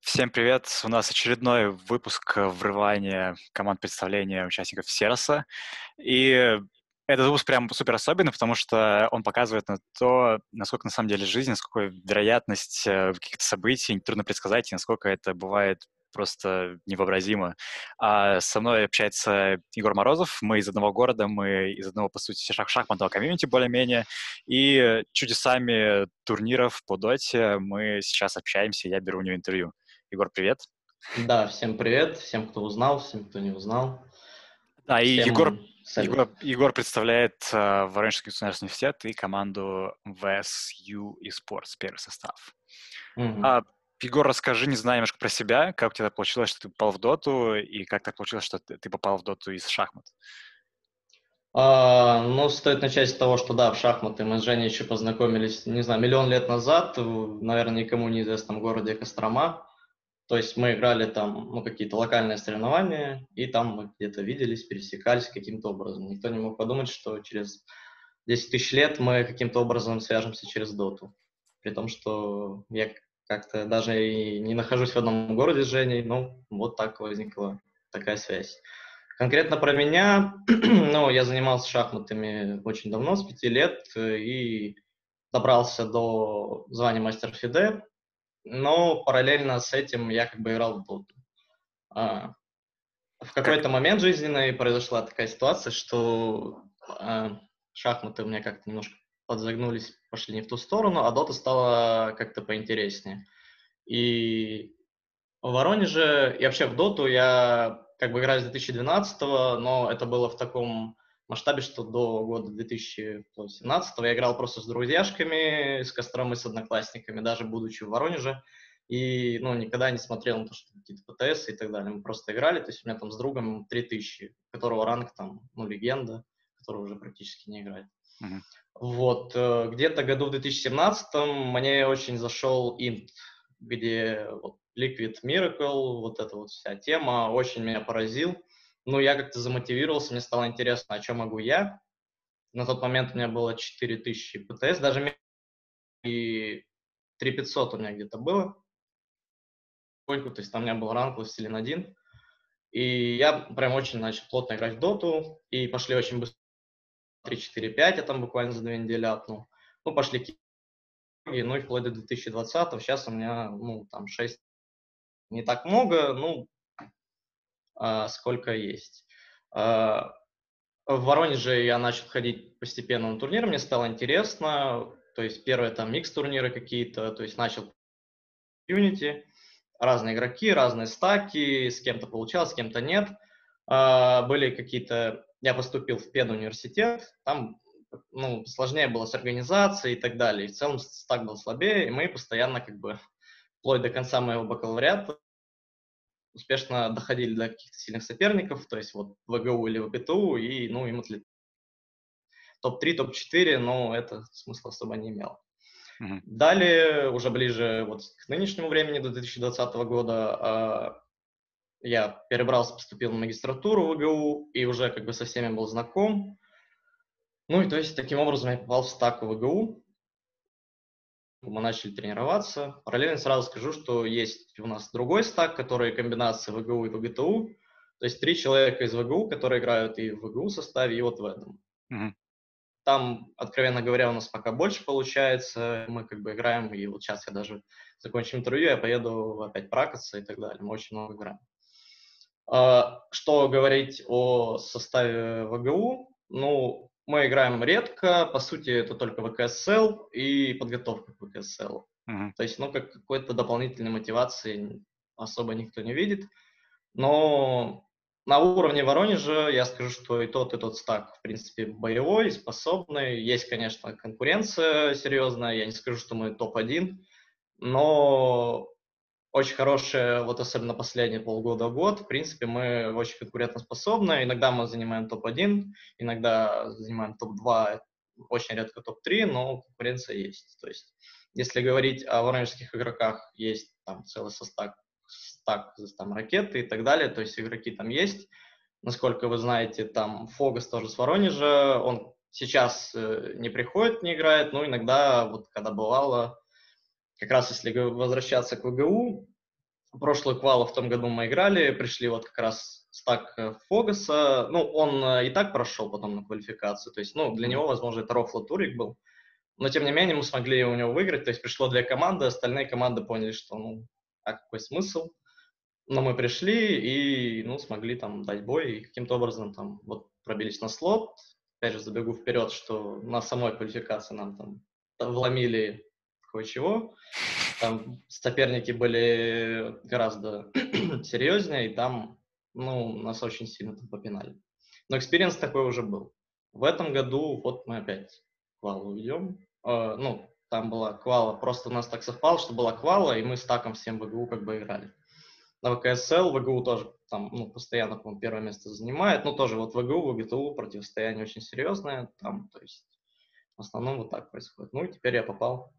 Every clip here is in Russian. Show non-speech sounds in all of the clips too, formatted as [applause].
Всем привет! У нас очередной выпуск врывания команд представления участников Сероса. И этот выпуск прям супер особенный, потому что он показывает на то, насколько на самом деле жизнь, насколько вероятность э, каких-то событий трудно предсказать, и насколько это бывает просто невообразимо. А со мной общается Егор Морозов. Мы из одного города, мы из одного, по сути, шах шахматного комьюнити более-менее. И чудесами турниров по доте мы сейчас общаемся, я беру у него интервью. Егор, привет. Да, всем привет, всем, кто узнал, всем, кто не узнал. Да, и всем Егор, Егор, Егор представляет uh, Воронежский государственный университет и команду VSU eSports, первый состав. Mm-hmm. А, Егор, расскажи, не знаю, немножко про себя, как у тебя получилось, что ты попал в доту, и как так получилось, что ты попал в доту из шахмат? А, ну, стоит начать с того, что да, в шахматы мы с Женей еще познакомились, не знаю, миллион лет назад, в, наверное, никому неизвестном городе Кострома. То есть мы играли там, ну, какие-то локальные соревнования, и там мы где-то виделись, пересекались каким-то образом. Никто не мог подумать, что через 10 тысяч лет мы каким-то образом свяжемся через доту. При том, что я как-то даже и не нахожусь в одном городе с Женей, но вот так возникла такая связь. Конкретно про меня, [clears throat] ну, я занимался шахматами очень давно, с пяти лет, и добрался до звания мастер Фиде, но параллельно с этим я как бы играл в доту. А, в какой-то момент жизненный произошла такая ситуация, что а, шахматы у меня как-то немножко подзагнулись, пошли не в ту сторону, а Дота стала как-то поинтереснее. И в Воронеже и вообще в Доту я как бы играю с 2012 но это было в таком масштабе, что до года 2017 я играл просто с друзьяшками, с Костромой, с одноклассниками, даже будучи в Воронеже. И, ну, никогда не смотрел на то, что какие-то ПТС и так далее. Мы просто играли, то есть у меня там с другом 3000, которого ранг там, ну, легенда, который уже практически не играет. Uh-huh. Вот, э, где-то году в 2017 мне очень зашел Int, где вот Liquid Miracle, вот эта вот вся тема очень меня поразил. Ну, я как-то замотивировался, мне стало интересно, о чем могу я. На тот момент у меня было 4000 ПТС, даже и 3500 у меня где-то было. То есть там у меня был ранг Властелин 1. И я прям очень начал плотно играть в доту, и пошли очень быстро 3, 4, 5 я там буквально за две недели апнул. Ну, пошли ну и вплоть до 2020 сейчас у меня, ну, там 6, не так много, ну, а, сколько есть. А, в Воронеже я начал ходить постепенно на турниры, мне стало интересно, то есть первые там микс-турниры какие-то, то есть начал Unity, разные игроки, разные стаки, с кем-то получалось, с кем-то нет. А, были какие-то я поступил в педуниверситет, там ну, сложнее было с организацией и так далее. И в целом стак был слабее, и мы постоянно как бы вплоть до конца моего бакалавриата успешно доходили до каких-то сильных соперников, то есть вот ВГУ или ВГТУ, и, ну, им отлет... топ-3, топ-4, но это смысла особо не имело. Mm-hmm. Далее, уже ближе вот к нынешнему времени, до 2020 года, а, я перебрался, поступил на магистратуру в ВГУ и уже как бы со всеми был знаком. Ну и то есть таким образом я попал в стак в ВГУ. Мы начали тренироваться. Параллельно сразу скажу, что есть у нас другой стак, который комбинация ВГУ и ВГТУ. То есть три человека из ВГУ, которые играют и в ВГУ составе, и вот в этом. Mm-hmm. Там, откровенно говоря, у нас пока больше получается. Мы как бы играем, и вот сейчас я даже закончу интервью, я поеду опять пракаться и так далее. Мы очень много играем. А, что говорить о составе ВГУ? Ну, мы играем редко, по сути, это только ВКСЛ и подготовка к ВКСЛ. Uh-huh. То есть, ну, как какой-то дополнительной мотивации особо никто не видит. Но на уровне Воронежа я скажу, что и тот, и тот стак, в принципе, боевой, способный. Есть, конечно, конкуренция серьезная. Я не скажу, что мы топ-1, но очень хорошая, вот особенно последние полгода-год. В принципе, мы очень конкурентоспособны. Иногда мы занимаем топ-1, иногда занимаем топ-2, очень редко топ-3, но конкуренция есть. То есть, если говорить о воронежских игроках, есть там целый состав, стак, там ракеты и так далее, то есть игроки там есть. Насколько вы знаете, там Фогас тоже с Воронежа, он сейчас э, не приходит, не играет, но иногда, вот когда бывало, как раз если возвращаться к ВГУ, прошлую квалу в том году мы играли, пришли вот как раз стак э, Фогаса, ну, он э, и так прошел потом на квалификацию, то есть, ну, для него, возможно, это рофло турик был, но, тем не менее, мы смогли у него выиграть, то есть пришло две команды, остальные команды поняли, что, ну, а какой смысл, но мы пришли и, ну, смогли там дать бой, и каким-то образом там вот пробились на слот, опять же, забегу вперед, что на самой квалификации нам там вломили кое-чего, там соперники были гораздо [clears throat] серьезнее, и там, ну, нас очень сильно там попинали. Но experience такой уже был. В этом году вот мы опять квалу ведем. Э, ну, там была квала, просто у нас так совпало, что была квала, и мы с таком всем ВГУ как бы играли. На ВКСЛ ВГУ тоже там, ну, постоянно, по первое место занимает. Ну, тоже вот ВГУ, ВГТУ противостояние очень серьезное. Там, то есть, в основном вот так происходит. Ну, и теперь я попал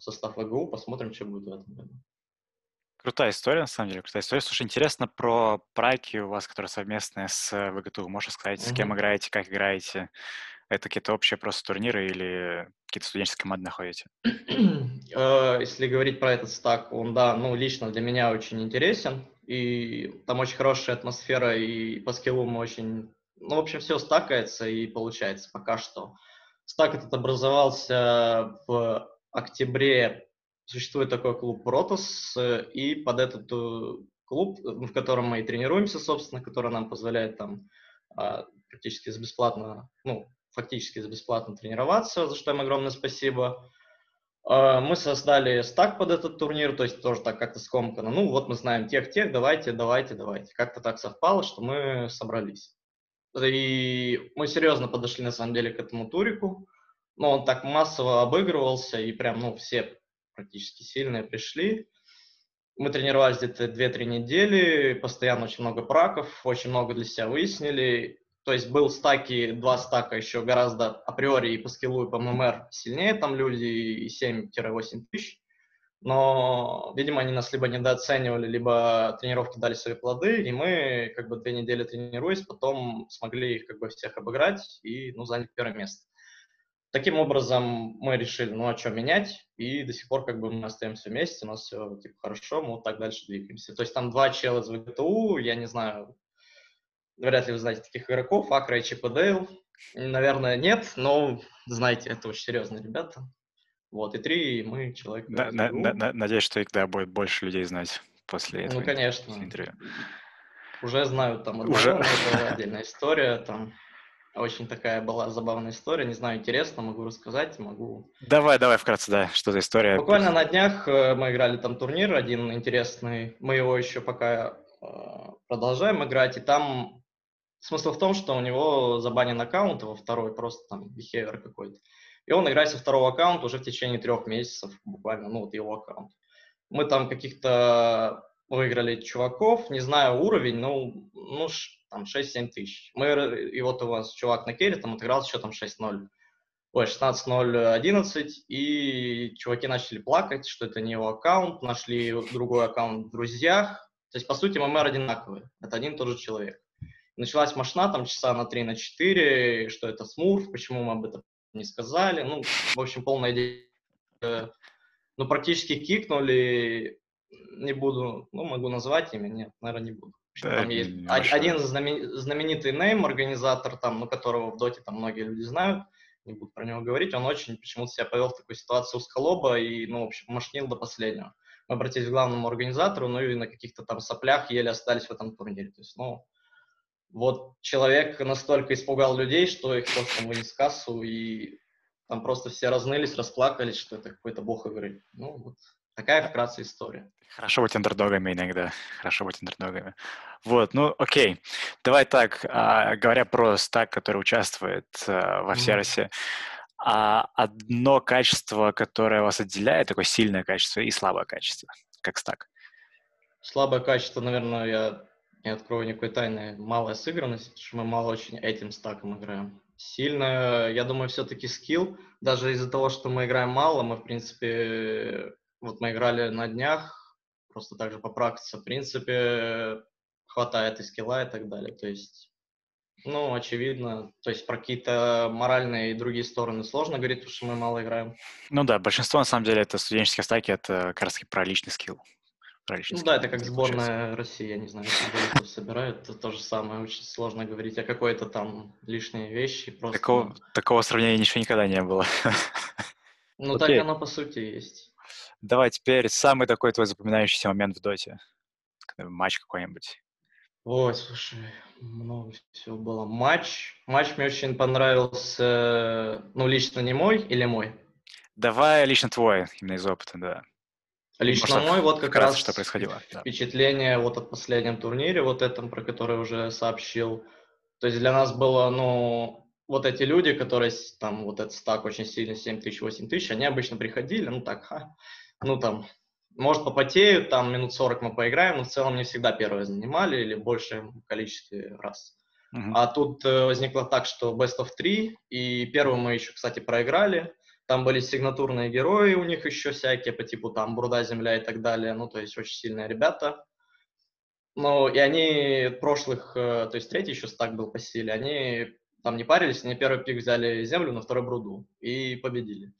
состав ВГУ, посмотрим, что будет в этом году. Крутая история, на самом деле, крутая история. Слушай, интересно про праки у вас, которые совместные с ВГТУ. Можешь сказать, с кем играете, как играете? Это какие-то общие просто турниры или какие-то студенческие команды находите? Э, [clears throat] если говорить про этот стак, он, да, ну, лично для меня очень интересен. И там очень хорошая атмосфера, и по скиллу мы очень... Ну, в общем, все стакается и получается пока что. Стак этот образовался в октябре существует такой клуб Протос, и под этот э, клуб, в котором мы и тренируемся, собственно, который нам позволяет там а, практически за бесплатно, ну, фактически за бесплатно тренироваться, за что им огромное спасибо. А, мы создали стак под этот турнир, то есть тоже так как-то скомкано. Ну, вот мы знаем тех-тех, давайте, давайте, давайте. Как-то так совпало, что мы собрались. И мы серьезно подошли, на самом деле, к этому турику но он так массово обыгрывался, и прям, ну, все практически сильные пришли. Мы тренировались где-то 2-3 недели, постоянно очень много праков, очень много для себя выяснили. То есть был стаки, два стака еще гораздо априори и по скиллу, и по ММР сильнее там люди, и 7-8 тысяч. Но, видимо, они нас либо недооценивали, либо тренировки дали свои плоды, и мы как бы две недели тренируясь, потом смогли их как бы всех обыграть и, ну, занять первое место. Таким образом, мы решили, ну а что менять, и до сих пор как бы мы остаемся вместе, у нас все типа хорошо, мы вот так дальше двигаемся. То есть там два чела из ВГТУ, я не знаю, вряд ли вы знаете таких игроков, Акра и ЧПДЛ, наверное, нет, но знаете, это очень серьезные ребята. Вот, и три, и мы человек. На, на, на, надеюсь, что их, да, будет больше людей знать после этого ну, конечно. интервью. Уже знают там одного, Уже... отдельная история, там очень такая была забавная история. Не знаю, интересно, могу рассказать, могу... Давай, давай вкратце, да, что за история? Буквально на днях э, мы играли там турнир один интересный. Мы его еще пока э, продолжаем играть, и там смысл в том, что у него забанен аккаунт, его второй просто там behavior какой-то. И он играет со второго аккаунта уже в течение трех месяцев, буквально, ну вот его аккаунт. Мы там каких-то выиграли чуваков, не знаю уровень, ну, ну там 6-7 тысяч. Мы, и вот у вас чувак на керри там отыграл с счетом 6-0. Ой, 16-0-11, и чуваки начали плакать, что это не его аккаунт, нашли другой аккаунт в друзьях. То есть, по сути, ММР одинаковые, это один и тот же человек. Началась машина там часа на 3 на 4, что это смурф, почему мы об этом не сказали. Ну, в общем, полная идея. Ну, практически кикнули, не буду, ну, могу назвать имя, нет, наверное, не буду. Да, там есть один знаменитый нейм, организатор, там, ну, которого в доте там многие люди знают, не буду про него говорить, он очень почему-то себя повел в такой ситуации узколоба и, ну, в общем, машнил до последнего. Мы обратились к главному организатору, ну и на каких-то там соплях еле остались в этом турнире. То есть, ну, вот человек настолько испугал людей, что их просто вынес кассу, и там просто все разнылись, расплакались, что это какой-то бог игры. Ну, вот Такая вкратце история. Хорошо быть андердогами иногда. Хорошо быть андердогами. Вот, ну окей. Давай так, а, говоря про стак, который участвует а, во Всеросе, а одно качество, которое вас отделяет, такое сильное качество и слабое качество, как стак? Слабое качество, наверное, я не открою никакой тайны, малая сыгранность, потому что мы мало очень этим стаком играем. Сильно, я думаю, все-таки скилл. Даже из-за того, что мы играем мало, мы, в принципе, вот мы играли на днях, просто так же по практике, в принципе, хватает и скилла и так далее. То есть Ну, очевидно. То есть про какие-то моральные и другие стороны сложно говорить, потому что мы мало играем. Ну да, большинство, на самом деле, это студенческие стаки, это как раз про личный скилл. Про личный ну скилл, да, это как сборная получается. России, я не знаю, если собирают, это то же самое. Очень сложно говорить о какой-то там лишней вещи. Просто... Такого, такого сравнения ничего никогда не было. Ну, так оно по сути есть. Давай теперь самый такой твой запоминающийся момент в доте. Матч какой-нибудь. Ой, слушай, много всего было. Матч. Матч мне очень понравился, ну, лично не мой или мой? Давай лично твой, именно из опыта, да. Лично Может, мой, вот как раз что происходило. Впечатление да. вот от последнем турнире, вот этом, про который уже сообщил. То есть для нас было, ну, вот эти люди, которые там, вот этот стак очень сильно, 7 тысяч, 8 тысяч, они обычно приходили, ну так, ха, ну там, может, попотеют, там минут 40 мы поиграем, но в целом не всегда первые занимали или большем количестве раз. Uh-huh. А тут э, возникло так, что best of 3, и первую мы еще, кстати, проиграли. Там были сигнатурные герои у них еще всякие, по типу там Бруда, Земля и так далее. Ну, то есть очень сильные ребята. Ну, и они прошлых, э, то есть третий еще стак был по силе, они там не парились, они первый пик взяли Землю, на второй Бруду и победили.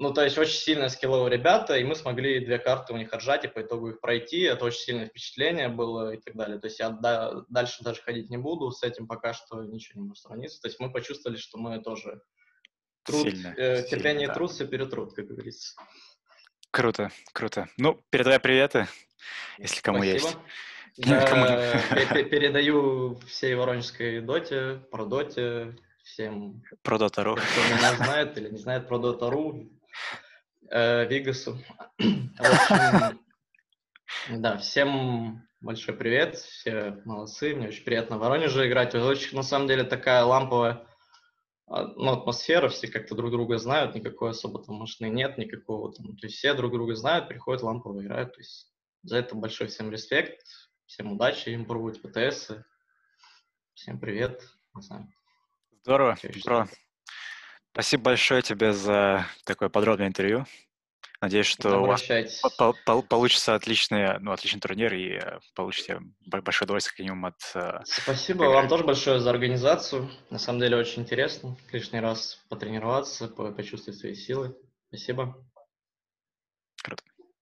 Ну, то есть очень сильно скилловые ребята, и мы смогли две карты у них отжать и по итогу их пройти. Это очень сильное впечатление было и так далее. То есть я да, дальше даже ходить не буду, с этим пока что ничего не может сравниться. То есть мы почувствовали, что мы тоже труд, сильно, э, терпение сильно, да. труд, все перетрут, как говорится. Круто, круто. Ну, передавай приветы, если кому Спасибо. [laughs] есть. Я передаю всей воронежской доте, про доте, всем, про Дотару. кто меня [laughs] знает или не знает про Дотару, э, Вигасу. [coughs] общем, да, всем большой привет, все молодцы, мне очень приятно в Воронеже играть. Очень, на самом деле, такая ламповая а, ну, атмосфера, все как-то друг друга знают, никакой особо там машины нет, никакого там, то есть все друг друга знают, приходят лампово играют, то есть за это большой всем респект, всем удачи, им пробовать ПТС, всем привет, не знаю. Здорово, Бро. Спасибо большое тебе за такое подробное интервью. Надеюсь, что у вас по по получится отличный, ну, отличный турнир и э, получите большое удовольствие как минимум от... Э, Спасибо игры. вам тоже большое за организацию. На самом деле очень интересно лишний раз потренироваться, почувствовать свои силы. Спасибо.